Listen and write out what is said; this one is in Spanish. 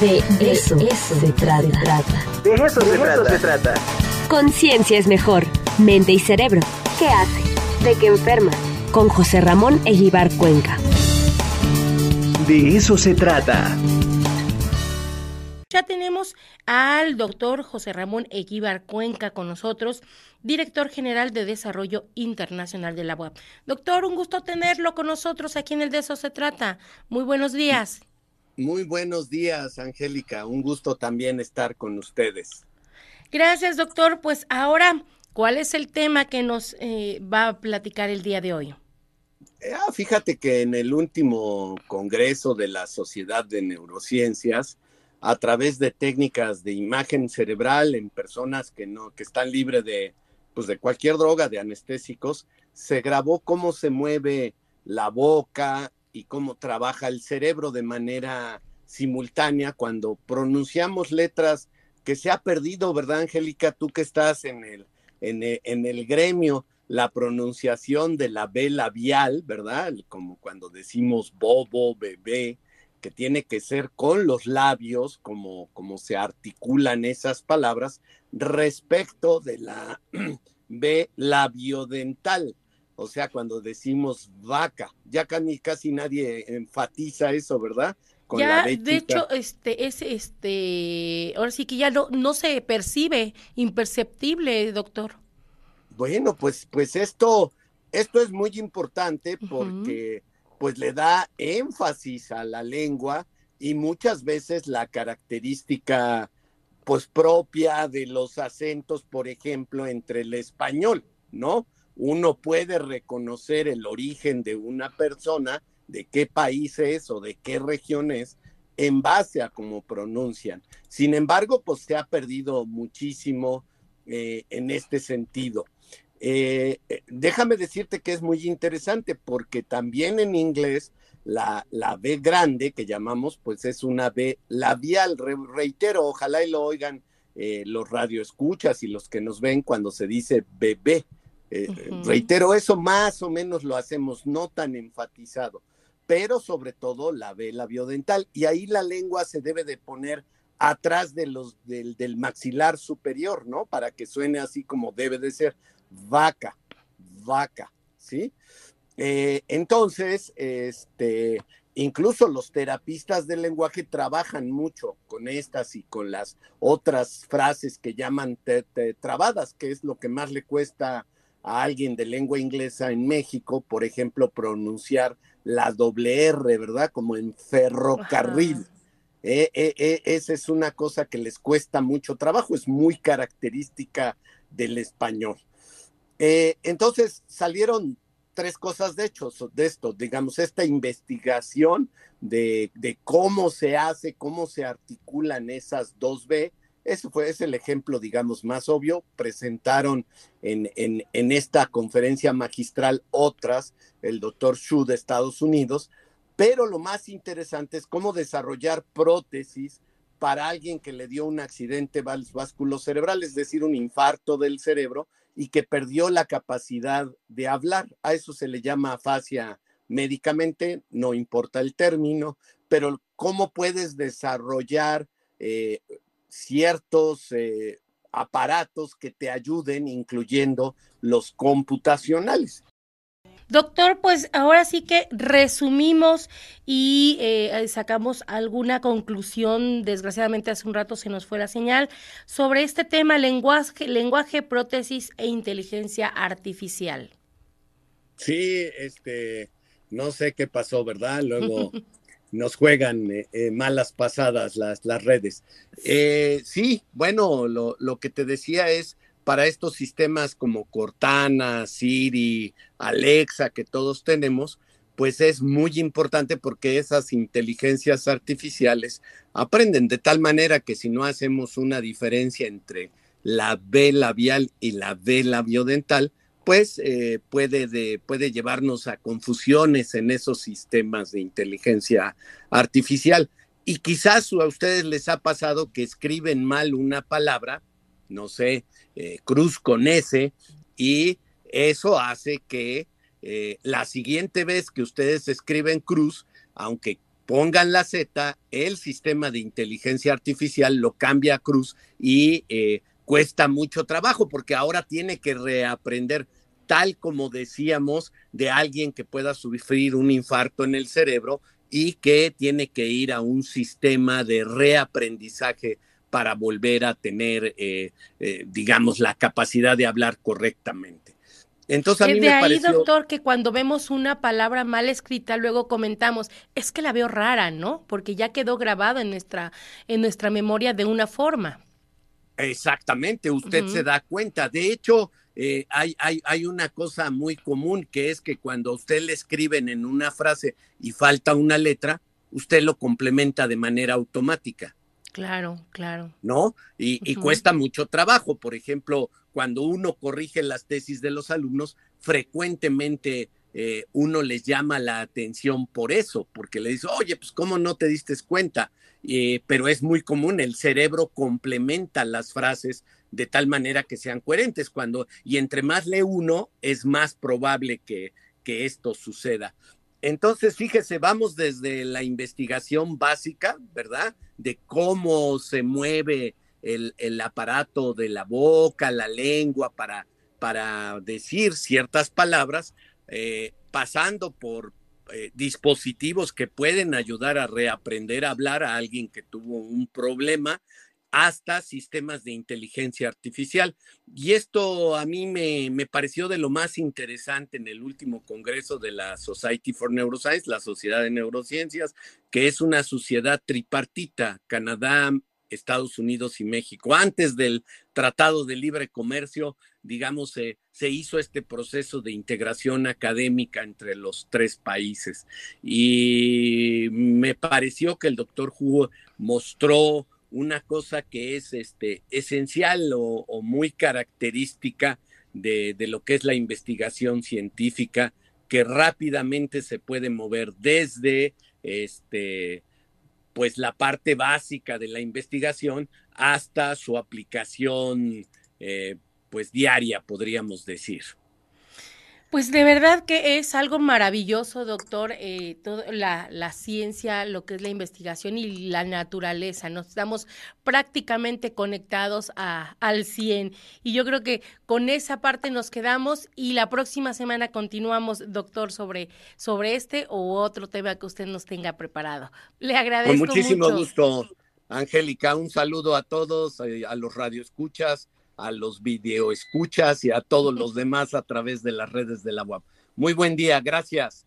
De eso, se trata. De eso, se, trata. Conciencia es mejor. Mente y cerebro. ¿Qué hace? ¿De qué enferma? Con José Ramón Eguibar Cuenca. De eso se trata. Ya tenemos al doctor José Ramón Eguíbar Cuenca con nosotros, director general de Desarrollo Internacional de la UAP. Doctor, un gusto tenerlo con nosotros aquí en el De eso se trata. Muy buenos días. Muy buenos días, Angélica. Un gusto también estar con ustedes. Gracias, doctor. Pues ahora, ¿cuál es el tema que nos eh, va a platicar el día de hoy? Ah, fíjate que en el último congreso de la Sociedad de Neurociencias, a través de técnicas de imagen cerebral en personas que no que están libres de pues de cualquier droga de anestésicos, se grabó cómo se mueve la boca y cómo trabaja el cerebro de manera simultánea cuando pronunciamos letras que se ha perdido, ¿verdad, Angélica? Tú que estás en el, en el, en el gremio, la pronunciación de la B labial, ¿verdad? Como cuando decimos bobo, bebé, que tiene que ser con los labios, como, como se articulan esas palabras, respecto de la B labiodental. O sea, cuando decimos vaca, ya casi, casi nadie enfatiza eso, ¿verdad? Con ya, de hecho, este, es este, ahora sí que ya no, no se percibe, imperceptible, doctor. Bueno, pues, pues esto, esto es muy importante porque pues le da énfasis a la lengua y muchas veces la característica pues propia de los acentos, por ejemplo, entre el español, ¿no? Uno puede reconocer el origen de una persona, de qué país es o de qué región es, en base a cómo pronuncian. Sin embargo, pues se ha perdido muchísimo eh, en este sentido. Eh, eh, déjame decirte que es muy interesante porque también en inglés la, la B grande que llamamos, pues es una B labial. reitero, ojalá y lo oigan eh, los radioescuchas y los que nos ven cuando se dice bebé. Reitero, eso más o menos lo hacemos no tan enfatizado, pero sobre todo la B labiodental. Y ahí la lengua se debe de poner atrás de los, del, del maxilar superior, ¿no? Para que suene así como debe de ser vaca, vaca, ¿sí? Eh, entonces, este, incluso los terapistas del lenguaje trabajan mucho con estas y con las otras frases que llaman trabadas, que es lo que más le cuesta a alguien de lengua inglesa en México, por ejemplo, pronunciar la doble R, ¿verdad? Como en ferrocarril. Eh, eh, esa es una cosa que les cuesta mucho trabajo, es muy característica del español. Eh, entonces salieron tres cosas de hecho de esto, digamos, esta investigación de, cómo se hace, cómo se articulan esas dos B. Ese fue es el ejemplo, digamos, más obvio. Presentaron en, en, esta conferencia magistral otras, el doctor Xu de Estados Unidos, pero lo más interesante es cómo desarrollar prótesis para alguien que le dio un accidente vasculocerebral, es decir, un infarto del cerebro, y que perdió la capacidad de hablar. A eso se le llama afasia médicamente, no importa el término, pero cómo puedes desarrollar eh, ciertos eh, aparatos que te ayuden, incluyendo los computacionales. Doctor, pues ahora sí que resumimos y eh, sacamos alguna conclusión, desgraciadamente hace un rato se nos fue la señal, sobre este tema lenguaje, lenguaje, prótesis e inteligencia artificial. Sí, este, no sé qué pasó, ¿verdad? Luego nos juegan eh, eh, malas pasadas las, las redes. sí, bueno, lo, lo que te decía es para estos sistemas como Cortana, Siri, Alexa, que todos tenemos, pues es muy importante porque esas inteligencias artificiales aprenden de tal manera que si no hacemos una diferencia entre la B labial y la B labiodental, pues eh, puede, puede llevarnos a confusiones en esos sistemas de inteligencia artificial. Y quizás a ustedes les ha pasado que escriben mal una palabra no sé, eh, cruz con S, y eso hace que eh, la siguiente vez que ustedes escriben cruz, aunque pongan la Z, el sistema de inteligencia artificial lo cambia a Cruz y eh, cuesta mucho trabajo porque ahora tiene que reaprender tal como decíamos de alguien que pueda sufrir un infarto en el cerebro y que tiene que ir a un sistema de reaprendizaje para volver a tener, eh, eh, digamos, la capacidad de hablar correctamente. Entonces a mí de ahí, doctor, que cuando vemos una palabra mal escrita, luego comentamos, es que la veo rara, ¿no? Porque ya quedó grabado en nuestra, en nuestra memoria de una forma. Exactamente, usted se da cuenta. De hecho, eh, hay, hay, hay, una cosa muy común que es que cuando usted le escriben en una frase y falta una letra, usted lo complementa de manera automática. Claro, claro. ¿No? Y, y cuesta mucho trabajo. Por ejemplo, cuando uno corrige las tesis de los alumnos, frecuentemente eh, uno les llama la atención por eso, porque le dice, oye, pues cómo no te diste cuenta, eh, pero es muy común, el cerebro complementa las frases de tal manera que sean coherentes cuando, y entre más lee uno, es más probable que, que esto suceda. Entonces, fíjese, vamos desde la investigación básica, ¿verdad? De cómo se mueve el, aparato de la boca, la lengua para, para decir ciertas palabras, eh, pasando por eh, dispositivos que pueden ayudar a reaprender a hablar a alguien que tuvo un problema, hasta sistemas de inteligencia artificial. Y esto a mí me, me, pareció de lo más interesante en el último congreso de la Society for Neuroscience, la Sociedad de Neurociencias, que es una sociedad tripartita, Canadá, Estados Unidos y México. Antes del Tratado de Libre Comercio, digamos, se hizo este proceso de integración académica entre los tres países. Y me pareció que el doctor Hugo mostró una cosa que es este, esencial o, muy característica de, lo que es la investigación científica, que rápidamente se puede mover desde este, pues la parte básica de la investigación hasta su aplicación eh, pues diaria, podríamos decir. Pues de verdad que es algo maravilloso, doctor, eh, toda la, la, ciencia, lo que es la investigación y la naturaleza. Nos estamos prácticamente conectados a, al 100. Y yo creo que con esa parte nos quedamos y la próxima semana continuamos, doctor, sobre, sobre este u otro tema que usted nos tenga preparado. Le agradezco. Con muchísimo gusto, Angélica. Un saludo a todos, eh, a los radioescuchas a los videoescuchas y a todos los demás a través de las redes de la web. Muy buen día, gracias.